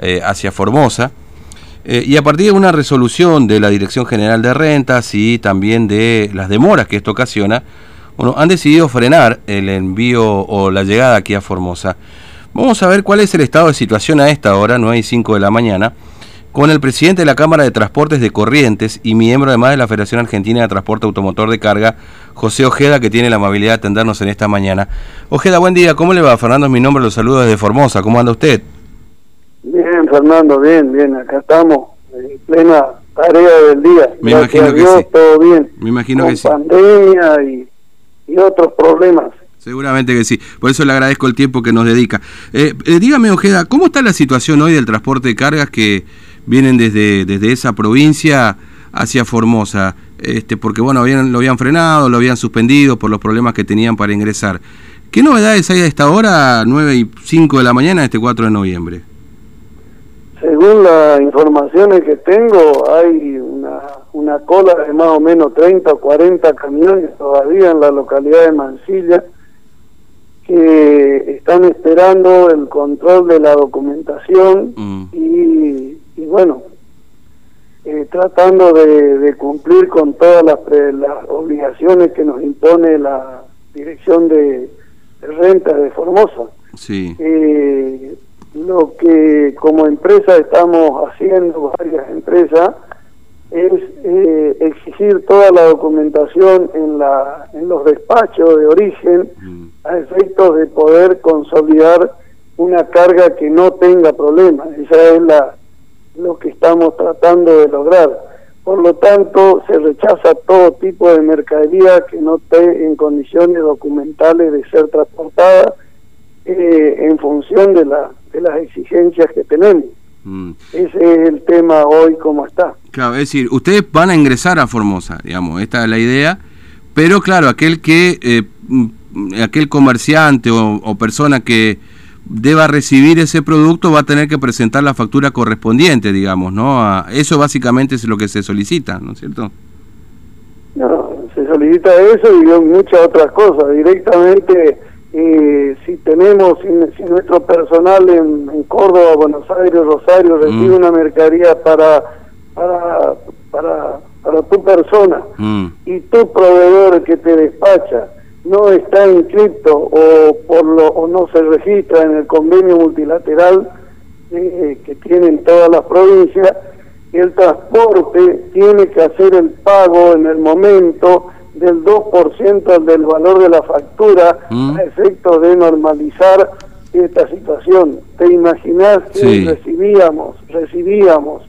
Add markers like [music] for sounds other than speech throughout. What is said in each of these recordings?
eh, hacia Formosa. Eh, y a partir de una resolución de la Dirección General de Rentas y también de las demoras que esto ocasiona, bueno, han decidido frenar el envío o la llegada aquí a Formosa. Vamos a ver cuál es el estado de situación a esta hora, 9 y 5 de la mañana, con el presidente de la Cámara de Transportes de Corrientes y miembro además de la Federación Argentina de Transporte Automotor de Carga, José Ojeda, que tiene la amabilidad de atendernos en esta mañana. Ojeda, buen día, ¿cómo le va? Fernando mi nombre, los saludo desde Formosa, ¿cómo anda usted? Bien, Fernando, bien, bien, acá estamos en plena tarea del día. Me imagino que sí. Todo bien. Me imagino Con que sí. pandemia y, y otros problemas. Seguramente que sí. Por eso le agradezco el tiempo que nos dedica. Eh, eh, dígame, Ojeda, ¿cómo está la situación hoy del transporte de cargas que vienen desde, desde esa provincia hacia Formosa? Este, porque, bueno, habían, lo habían frenado, lo habían suspendido por los problemas que tenían para ingresar. ¿Qué novedades hay a esta hora, 9 y 5 de la mañana, este 4 de noviembre? Según las informaciones que tengo, hay una, una cola de más o menos 30 o 40 camiones todavía en la localidad de Mansilla que están esperando el control de la documentación Mm. y, y bueno, eh, tratando de, de cumplir con todas las, pre- las obligaciones que nos impone la Dirección de, de Renta de Formosa. Sí. Eh, lo que como empresa estamos haciendo, varias empresas, es eh, exigir toda la documentación en, la, en los despachos de origen Mm. a efectos de poder consolidar una carga que no tenga problemas. Esa es la, lo que estamos tratando de lograr. Por lo tanto, se rechaza todo tipo de mercadería que no esté en condiciones documentales de ser transportada eh, en función de, la, de las exigencias que tenemos. Mm. Ese es el tema hoy como está. Claro, es decir, ustedes van a ingresar a Formosa, digamos, esta es la idea, pero claro, aquel que, eh, aquel comerciante o, o persona que deba recibir ese producto va a tener que presentar la factura correspondiente, digamos, ¿no? A- eso básicamente es lo que se solicita, ¿no es cierto? No, se solicita eso y muchas otras cosas. Directamente, eh, si tenemos, si, si nuestro personal en, en Córdoba, Buenos Aires, Rosario recibe Mm. una mercadería para, para, para, para tu persona Mm, y tu proveedor que te despacha no está inscrito o por lo o no se registra en el convenio multilateral eh, que tienen todas las provincias, el transporte tiene que hacer el pago en el momento del 2% del valor de la factura Mm. a efectos de normalizar esta situación. ¿Te imaginas que Sí. recibíamos, recibíamos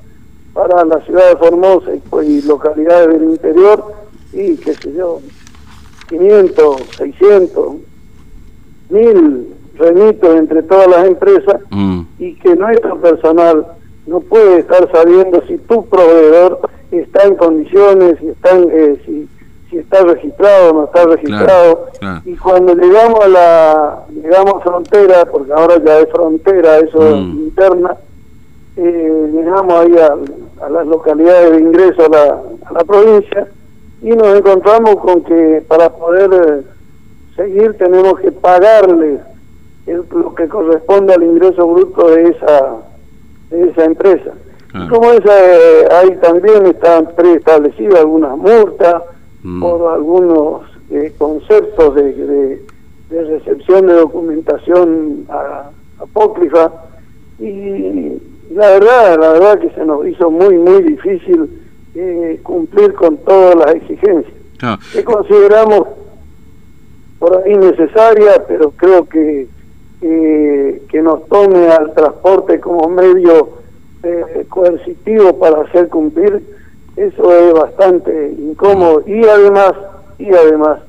para la ciudad de Formosa y, pues, y localidades del interior y qué sé yo, 500, 600, 1000 remitos entre todas las empresas mm, y que nuestro personal no puede estar sabiendo si tu proveedor está en condiciones, si están, eh, si, si está registrado o no está registrado. claro. Y cuando llegamos a la llegamos a frontera, porque ahora ya es frontera, eso es Mm. interna, eh, llegamos ahí a, a las localidades de ingreso a la, a la provincia y nos encontramos con que para poder eh, seguir tenemos que pagarle el- lo que corresponde al ingreso bruto de esa de esa empresa. Como esa eh, ahí también están preestablecidas algunas multas Mm. por algunos eh, conceptos de, de- de recepción de documentación a- apócrifa y la verdad, la verdad que se nos hizo muy muy difícil eh, cumplir con todas las exigencias claro. que consideramos por ahí necesaria, pero creo que eh, que nos tome al transporte como medio eh, coercitivo para hacer cumplir, eso es bastante incómodo y además y además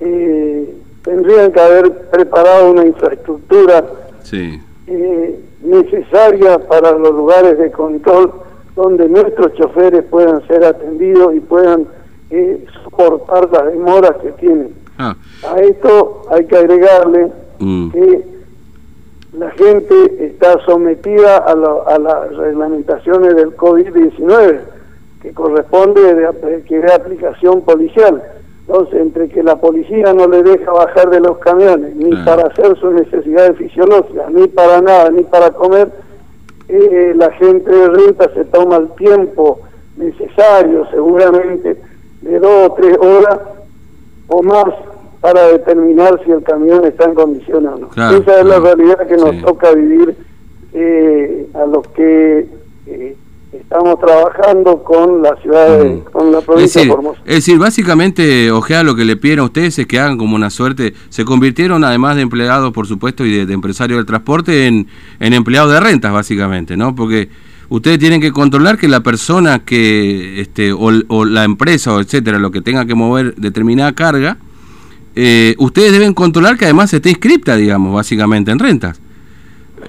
eh, tendrían que haber preparado una infraestructura Sí. eh, necesaria para los lugares de control donde nuestros choferes puedan ser atendidos y puedan eh, soportar las demoras que tienen. Ah, A esto hay que agregarle mm, que la gente está sometida a, lo- a las reglamentaciones del COVID-19, que corresponde de, que de aplicación policial. Entonces, entre que la policía no le deja bajar de los camiones, ni para hacer sus necesidades fisiológicas, ni para nada, ni para comer, eh, la gente de renta se toma el tiempo necesario, seguramente, de dos o tres horas o más para determinar si el camión está en condiciones o no. Esa es la realidad que nos toca vivir eh, a los que eh, estamos trabajando con la ciudad, de, con la provincia de Formosa. Es decir, básicamente, Ojea, lo que le piden a ustedes es que hagan como una suerte, se convirtieron además de empleados, por supuesto, y de, empresarios del transporte, en, en empleados de rentas, básicamente, ¿no? Porque ustedes tienen que controlar que la persona que, este, o, la empresa, o etcétera, lo que tenga que mover determinada carga, eh, ustedes deben controlar que además esté inscripta, digamos, básicamente en rentas.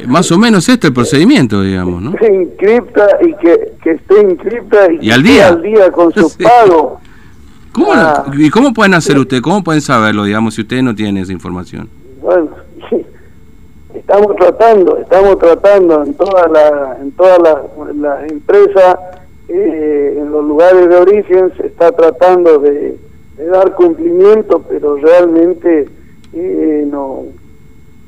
Más o menos este es el procedimiento, digamos, ¿no? Que inscripta y que, que esté inscripta y, al día? al día con su pago. ¿Cómo, ah. ¿Y cómo pueden hacer ustedes? ¿Cómo pueden saberlo, digamos, si ustedes no tienen esa información? Bueno, [laughs] estamos tratando, estamos tratando en todas las en todas las empresas, eh, en los lugares de origen, se está tratando de, dar cumplimiento, pero realmente eh, no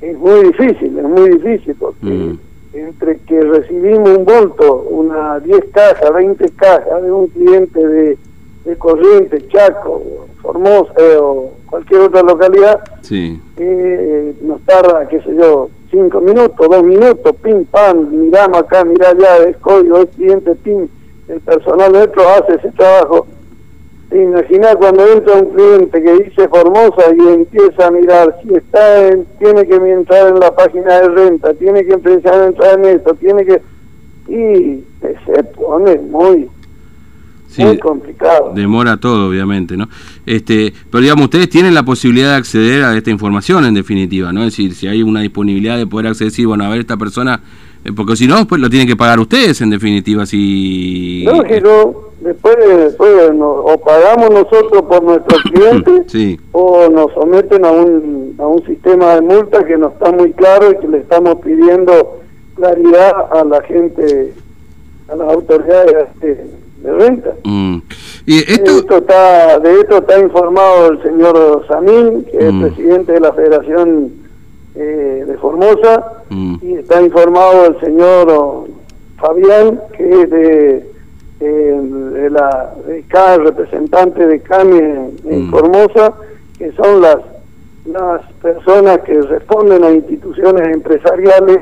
es muy difícil, es muy difícil, porque mm. entre que recibimos un volto, una 10 cajas, 20 cajas de un cliente de, de Corrientes, Chaco, Formosa eh, o cualquier otra localidad, sí. nos tarda, qué sé yo, cinco minutos, dos minutos, pim, pam, miramos acá, mira allá, es código, es cliente, pim, el personal nuestro hace ese trabajo. Imagina cuando entra un cliente que dice Formosa y empieza a mirar si está en, tiene que entrar en la página de renta, tiene que empezar a entrar en esto, tiene que... Y se pone muy muy complicado. Demora todo, obviamente, ¿no? Este, pero digamos, ustedes tienen la posibilidad de acceder a esta información, en definitiva, ¿no? Es decir, si hay una disponibilidad de poder acceder, sí, bueno, a ver, esta persona, eh, porque si no, pues lo tienen que pagar ustedes, en definitiva, si... No, que no, después, o pagamos nosotros por nuestros [coughs] clientes, o nos someten a un, a un sistema de multa que no está muy claro y que le estamos pidiendo claridad a la gente, a las autoridades. Este, de renta. Mm. ¿Y esto... está, de esto está informado el señor Samín, que es mm. presidente de la Federación eh, de Formosa, mm. y está informado el señor Fabián, que es de, de la de representante de CAMI en, Formosa, que son las las personas que responden a instituciones empresariales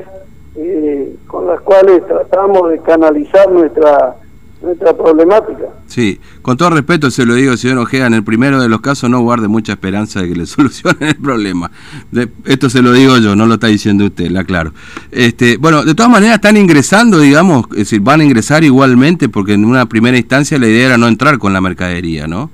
eh, con las cuales tratamos de canalizar nuestra nuestra problemática. Sí, con todo respeto se lo digo, señor Ojea, en el primero de los casos no guarde mucha esperanza de que le [laughs] solucionen el problema. esto se lo digo yo, no lo está diciendo usted, la aclaro. Este, bueno, de todas maneras están ingresando, digamos, es decir, van a ingresar igualmente porque en una primera instancia la idea era no entrar con la mercadería, ¿no?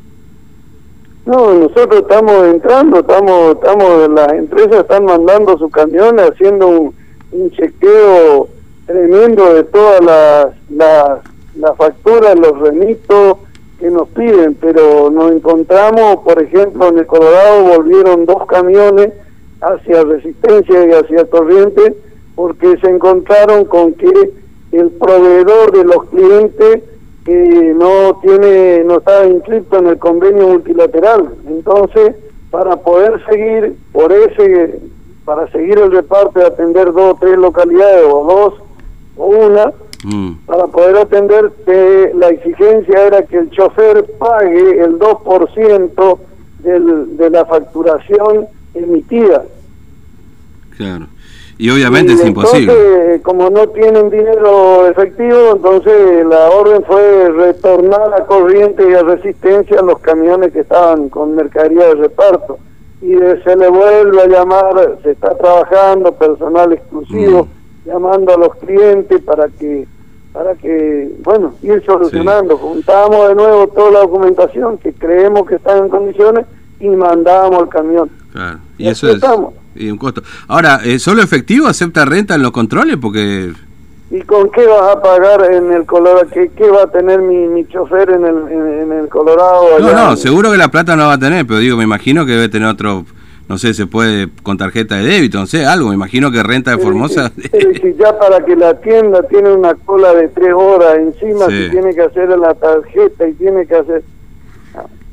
No, nosotros estamos entrando, estamos, estamos, las empresas están mandando sus camiones haciendo un, un chequeo tremendo de todas las, las la factura, los remitos que nos piden, pero nos encontramos, por ejemplo, en el Colorado volvieron dos camiones hacia Resistencia y hacia Corriente porque se encontraron con que el proveedor de los clientes eh, no tiene no está inscrito en el convenio multilateral. Entonces para poder seguir por ese para seguir el reparto de atender dos o tres localidades o dos o una Mm. Para poder atender, que la exigencia era que el chofer pague el 2% del, de la facturación emitida. Claro. Y obviamente es imposible. Entonces, como no tienen dinero efectivo, entonces la orden fue retornar a corriente y a resistencia a los camiones que estaban con mercadería de reparto. Y se le vuelve a llamar, se está trabajando personal exclusivo. Mm llamando a los clientes para que para que, bueno, ir solucionando. Juntamos de nuevo toda la documentación que creemos que están en condiciones y mandamos el camión. Claro, y, eso es y un costo. Ahora, ¿eh, ¿solo efectivo acepta renta en los controles? Porque... ¿Y con qué vas a pagar en el Colorado? ¿Qué, qué va a tener mi, mi chofer en el, en, el Colorado? no, no, seguro que la plata no va a tener, pero digo, me imagino que debe tener otro no sé, se puede con tarjeta de débito, no sé, algo, me imagino que renta de Formosa. ya para que la tienda tiene una cola de tres horas encima, sí. tiene que hacer la tarjeta y tiene que hacer...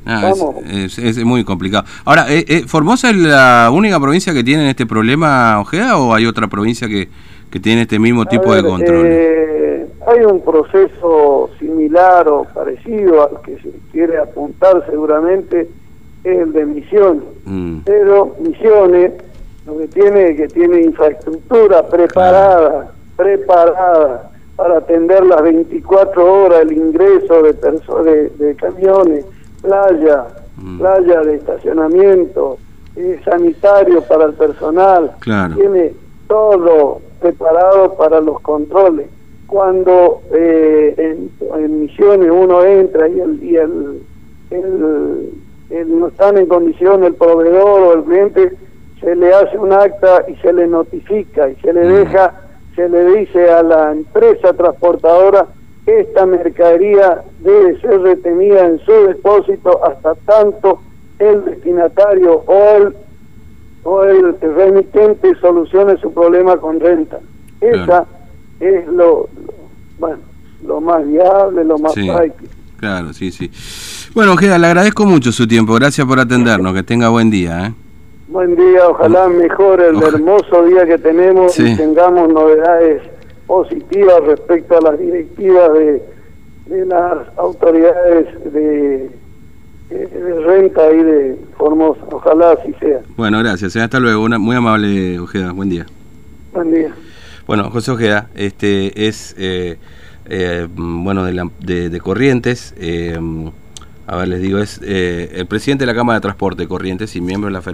Ah, es, muy complicado. Ahora, eh, eh, ¿Formosa es la única provincia que tiene este problema, Ojeda, o hay otra provincia que, que tiene este mismo tipo de control. Eh, hay un proceso similar o parecido al que se quiere apuntar seguramente, el de Misiones. Mm. Pero Misiones lo que tiene es que tiene infraestructura preparada, preparada para atender las 24 horas el ingreso de, de, de camiones, playa, mm. playa de estacionamiento, eh, sanitario para el personal, tiene todo preparado para los controles. Cuando eh, en, misiones uno entra y el, y el, el, no están en condición el proveedor o el cliente, se le hace un acta y se le notifica y se le mm. deja, se le dice a la empresa transportadora esta mercadería debe ser retenida en su depósito hasta tanto el destinatario o el o el remitente solucione su problema con renta. Esa es lo, bueno, lo más viable, lo más práctico. Claro, sí, sí. Bueno, Ojeda, le agradezco mucho su tiempo. Gracias por atendernos. Que tenga buen día. ¿eh? Buen día. Ojalá mejore el hermoso día que tenemos y tengamos novedades positivas respecto a las directivas de, de las autoridades de de renta y de Formosa. Ojalá así sea. Bueno, gracias. Hasta luego. Una, muy amable, Ojeda. Buen día. Buen día. Bueno, José Ojeda este es, eh, eh, bueno, de, de, Corrientes. Eh, a ver, les digo, es el presidente de la Cámara de Transporte Corrientes y miembro de la Federación.